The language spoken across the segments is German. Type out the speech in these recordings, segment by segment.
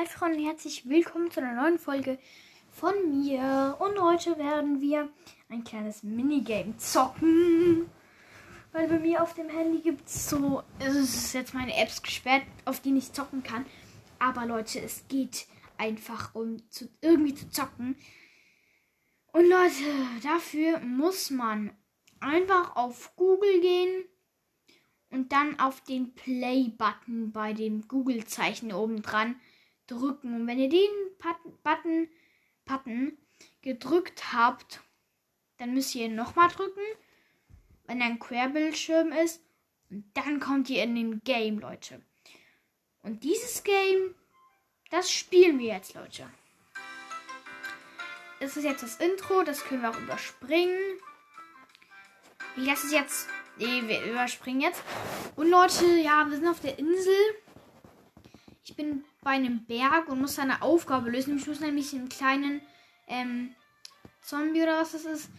Hi Freunde, herzlich willkommen zu einer neuen Folge von mir. Und heute werden wir ein kleines Minigame zocken. Weil bei mir auf dem Handy gibt es so, es ist jetzt meine Apps gesperrt, auf die ich zocken kann. Aber Leute, es geht einfach um zu, irgendwie zu zocken. Und Leute, dafür muss man einfach auf Google gehen und dann auf den Play-Button bei dem Google-Zeichen oben dran drücken. Und wenn ihr den Button, Button gedrückt habt, dann müsst ihr nochmal drücken, wenn ein Querbildschirm ist. Und dann kommt ihr in den Game, Leute. Und dieses Game, das spielen wir jetzt, Leute. Das ist jetzt das Intro, das können wir auch überspringen. Ich lasse es jetzt. Nee, wir überspringen jetzt. Und Leute, ja, wir sind auf der Insel. Ich bin bei einem Berg und muss eine Aufgabe lösen. Ich muss nämlich einen kleinen ähm, Zombie oder was das ist,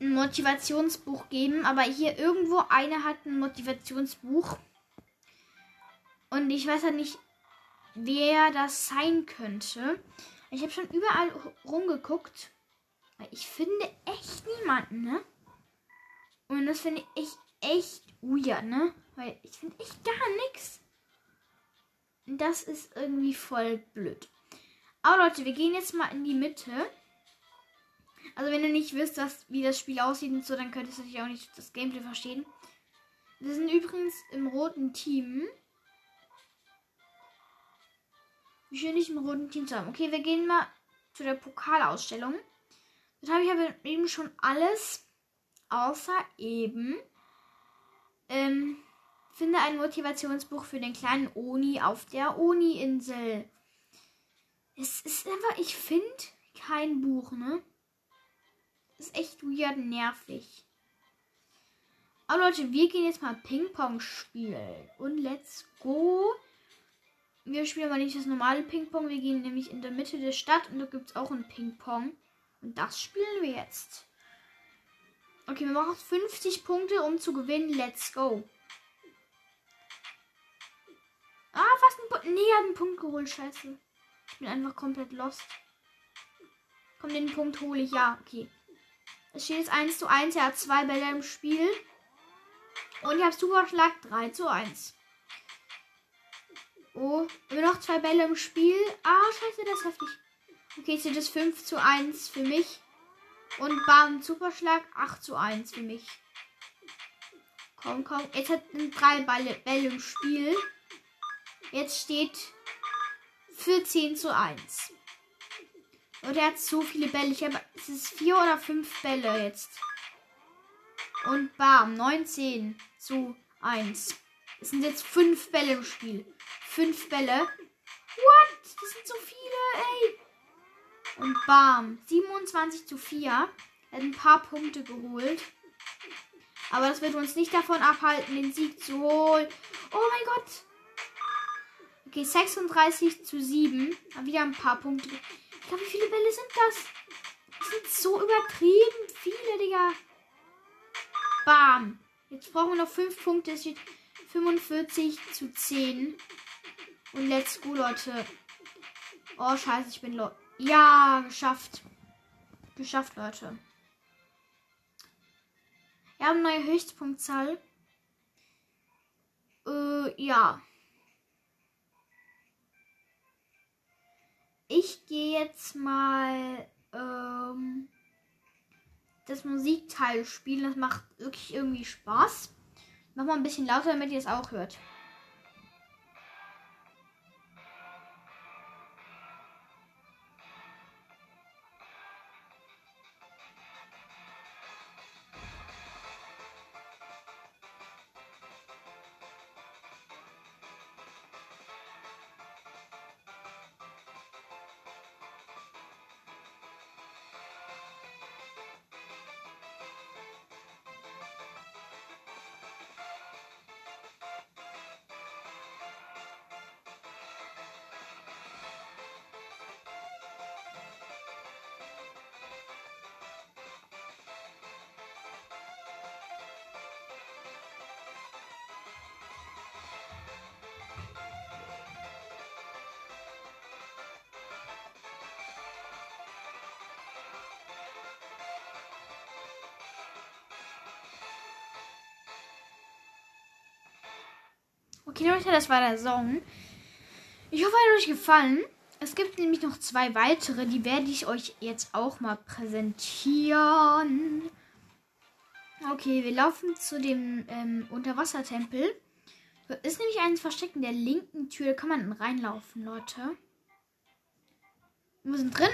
ein Motivationsbuch geben. Aber hier irgendwo einer hat ein Motivationsbuch. Und ich weiß ja nicht, wer das sein könnte. Ich habe schon überall rumgeguckt. Ich finde echt niemanden, ne? Und das finde ich echt weird, ne? Weil ich finde echt gar nichts. Das ist irgendwie voll blöd. Aber Leute, wir gehen jetzt mal in die Mitte. Also wenn ihr nicht wisst, was, wie das Spiel aussieht und so, dann könnt ihr natürlich auch nicht das Gameplay verstehen. Wir sind übrigens im roten Team. Wie schön ich im roten Team zu haben. Okay, wir gehen mal zu der Pokalausstellung. Das habe ich aber eben schon alles, außer eben ähm, Finde ein Motivationsbuch für den kleinen Oni auf der Oni-Insel. Es ist einfach, ich finde kein Buch, ne? Ist echt weird nervig. Aber Leute, wir gehen jetzt mal Ping-Pong spielen. Und let's go. Wir spielen aber nicht das normale Ping-Pong. Wir gehen nämlich in der Mitte der Stadt und da gibt es auch ein Ping-Pong. Und das spielen wir jetzt. Okay, wir machen 50 Punkte, um zu gewinnen. Let's go. Hat einen Punkt geholt. Scheiße. Ich bin einfach komplett lost. Komm, den Punkt hole ich. Ja, okay. Es steht jetzt 1 zu 1. Er hat zwei Bälle im Spiel. Und ich habe Superschlag 3 zu 1. Oh, immer noch zwei Bälle im Spiel. Ah, scheiße, das ist heftig. Okay, jetzt steht es 5 zu 1 für mich. Und bam, Superschlag 8 zu 1 für mich. Komm, komm. Jetzt hat drei Bälle, Bälle im Spiel. Jetzt steht 14 zu 1. Und er hat so viele Bälle. Ich habe. Es ist vier oder fünf Bälle jetzt. Und bam, 19 zu 1. Es sind jetzt fünf Bälle im Spiel. Fünf Bälle. What? Das sind so viele, ey. Und bam, 27 zu 4. Er hat ein paar Punkte geholt. Aber das wird uns nicht davon abhalten, den Sieg zu holen. Oh mein Gott. Okay, 36 zu 7. Haben wieder ein paar Punkte. Ich glaube, wie viele Bälle sind das? Das sind so übertrieben viele, Digga. Bam. Jetzt brauchen wir noch 5 Punkte. Es steht 45 zu 10. Und let's go, Leute. Oh, scheiße, ich bin lo Ja, geschafft. Geschafft, Leute. Wir haben eine neue Höchstpunktzahl. Äh, ja. Ich gehe jetzt mal ähm, das Musikteil spielen. Das macht wirklich irgendwie Spaß. Mach mal ein bisschen lauter, damit ihr es auch hört. Okay, Leute, das war der Song. Ich hoffe, er hat euch gefallen. Es gibt nämlich noch zwei weitere, die werde ich euch jetzt auch mal präsentieren. Okay, wir laufen zu dem ähm, Unterwassertempel. Ist nämlich ein Versteck in der linken Tür. Da kann man reinlaufen, Leute. Wir sind drin.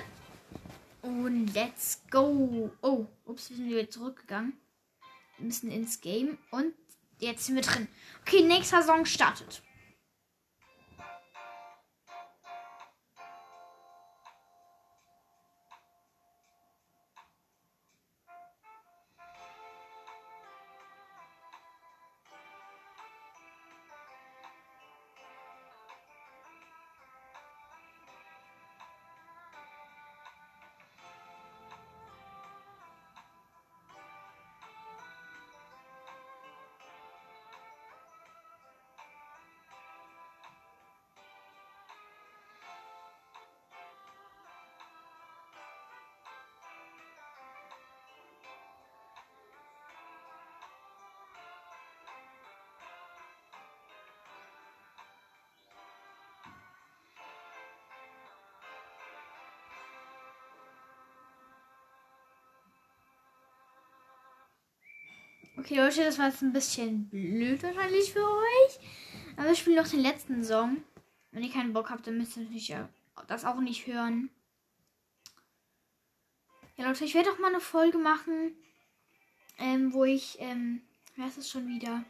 Und let's go. Oh, ups, wir sind wieder zurückgegangen. Wir müssen ins Game. Und jetzt sind wir drin. Okay, nächster Song startet. Okay, Leute, das war jetzt ein bisschen blöd wahrscheinlich für euch. Aber ich spiele noch den letzten Song. Wenn ihr keinen Bock habt, dann müsst ihr natürlich das auch nicht hören. Ja, Leute, ich werde auch mal eine Folge machen, ähm, wo ich, ähm, wer ist es schon wieder?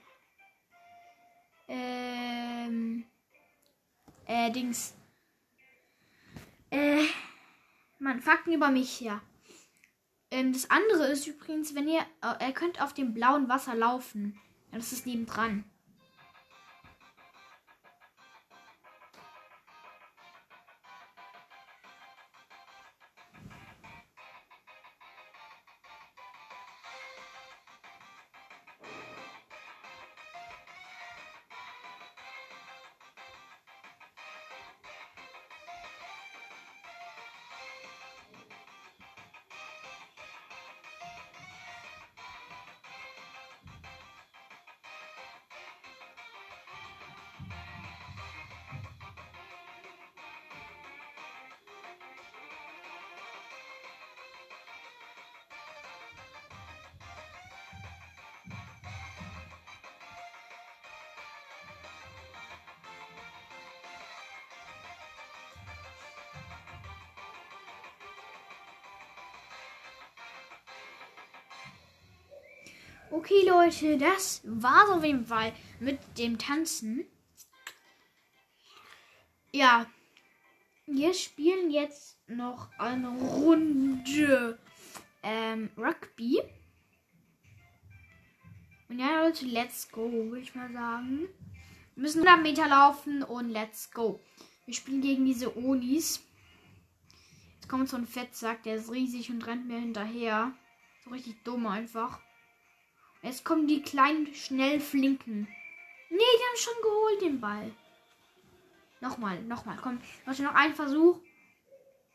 Ähm, äh, Dings. Äh, man, Fakten über mich, ja. Ähm, das andere ist übrigens, wenn ihr, äh, ihr könnt auf dem blauen Wasser laufen. Ja, das ist nebendran. Okay, Leute, das war's auf jeden Fall mit dem Tanzen. Ja, wir spielen jetzt noch eine Runde ähm, Rugby. Und ja, Leute, let's go, würde ich mal sagen. Wir müssen 100 Meter laufen und let's go. Wir spielen gegen diese Onis. Jetzt kommt so ein Fettsack, der ist riesig und rennt mir hinterher. So richtig dumm einfach. Jetzt kommen die kleinen Schnellflinken. Nee, die haben schon geholt den Ball. Nochmal, nochmal. Komm, Leute, noch ein Versuch.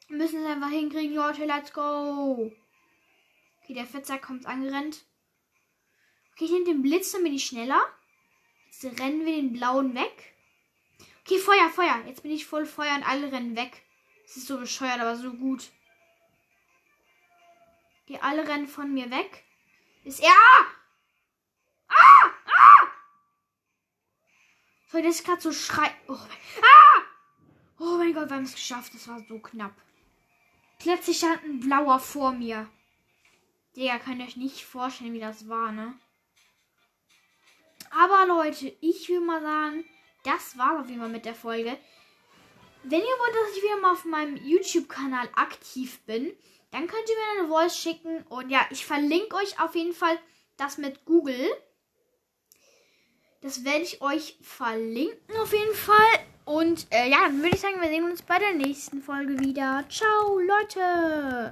Wir müssen es einfach hinkriegen, Leute. Let's go. Okay, der Fetzer kommt angerannt. Okay, ich nehme den Blitz, dann bin ich schneller. Jetzt rennen wir den blauen weg. Okay, Feuer, Feuer. Jetzt bin ich voll Feuer und alle rennen weg. Das ist so bescheuert, aber so gut. Die alle rennen von mir weg. Ist er. Ah! Weil das gerade so schreit. Oh, ah! oh mein Gott, wir haben es geschafft. Das war so knapp. Plötzlich stand ein blauer vor mir. Digga, könnt ihr euch nicht vorstellen, wie das war, ne? Aber Leute, ich will mal sagen, das war auf jeden Fall mit der Folge. Wenn ihr wollt, dass ich wieder mal auf meinem YouTube-Kanal aktiv bin, dann könnt ihr mir eine Voice schicken. Und ja, ich verlinke euch auf jeden Fall das mit Google. Das werde ich euch verlinken auf jeden Fall. Und äh, ja, dann würde ich sagen, wir sehen uns bei der nächsten Folge wieder. Ciao, Leute!